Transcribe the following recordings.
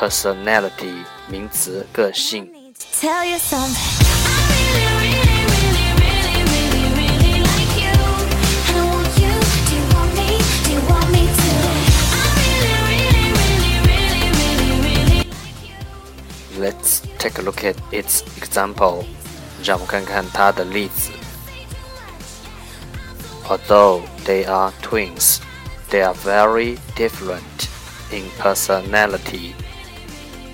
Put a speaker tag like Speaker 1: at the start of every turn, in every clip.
Speaker 1: personality 名词，个性。
Speaker 2: Tell you something.
Speaker 1: Let's take a look at its example. 让我们看看它的例子。Although they are twins, they are very different in personality.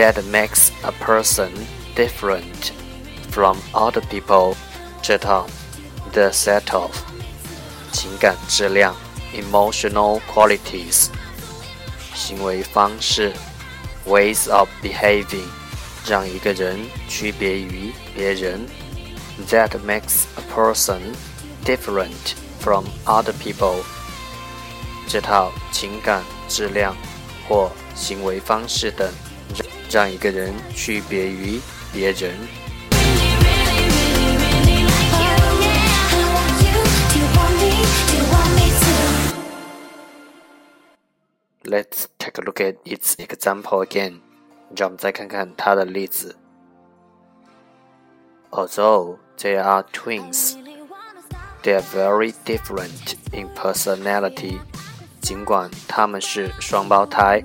Speaker 2: that
Speaker 1: makes a person different from other people. 这套 the set of 情感质量 emotional qualities 行为方式 ways of behaving 让一个人区别于别人 that makes a person different from other people 这套情感质量或行为方式等。让一个人区别于别人。Let's take a look at its example again。让我们再看看它的例子。Although they are twins, they are very different in personality。尽管他们是双胞胎。